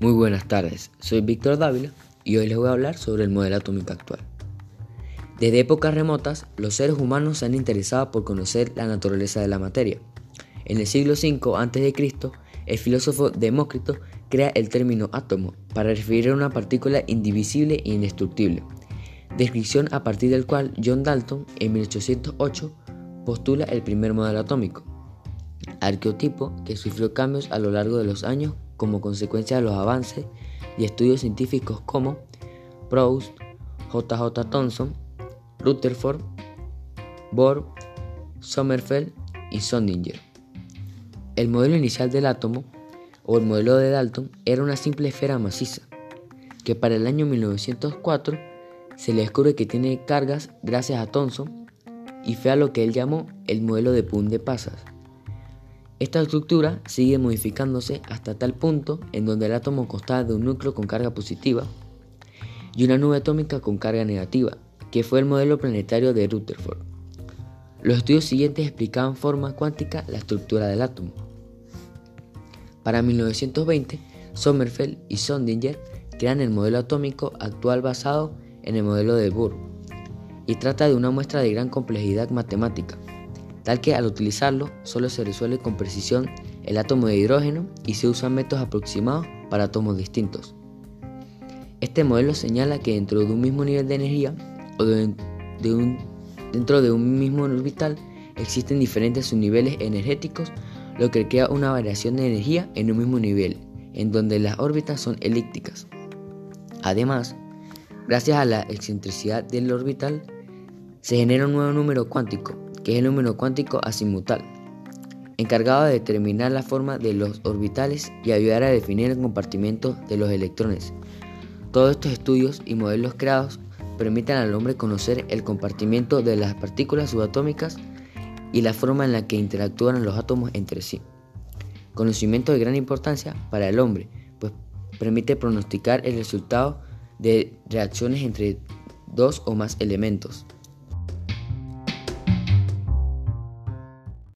Muy buenas tardes, soy Víctor Dávila y hoy les voy a hablar sobre el modelo atómico actual. Desde épocas remotas, los seres humanos se han interesado por conocer la naturaleza de la materia. En el siglo V a.C., el filósofo Demócrito crea el término átomo para referir a una partícula indivisible e indestructible, descripción a partir del cual John Dalton en 1808 postula el primer modelo atómico, arqueotipo que sufrió cambios a lo largo de los años como consecuencia de los avances y estudios científicos como Proust, J.J. Thomson, Rutherford, Bohr, Sommerfeld y Sondinger. El modelo inicial del átomo, o el modelo de Dalton, era una simple esfera maciza, que para el año 1904 se le descubre que tiene cargas gracias a Thomson y fue a lo que él llamó el modelo de Pun de Pasas. Esta estructura sigue modificándose hasta tal punto en donde el átomo consta de un núcleo con carga positiva y una nube atómica con carga negativa, que fue el modelo planetario de Rutherford. Los estudios siguientes explicaban forma cuántica la estructura del átomo. Para 1920, Sommerfeld y Sondinger crean el modelo atómico actual basado en el modelo de Bohr y trata de una muestra de gran complejidad matemática tal que al utilizarlo solo se resuelve con precisión el átomo de hidrógeno y se usan métodos aproximados para átomos distintos. Este modelo señala que dentro de un mismo nivel de energía o dentro de un mismo orbital existen diferentes subniveles energéticos, lo que crea una variación de energía en un mismo nivel, en donde las órbitas son elípticas. Además, gracias a la excentricidad del orbital, se genera un nuevo número cuántico, es el número cuántico azimutal, encargado de determinar la forma de los orbitales y ayudar a definir el compartimiento de los electrones. Todos estos estudios y modelos creados permiten al hombre conocer el compartimiento de las partículas subatómicas y la forma en la que interactúan los átomos entre sí. Conocimiento de gran importancia para el hombre, pues permite pronosticar el resultado de reacciones entre dos o más elementos.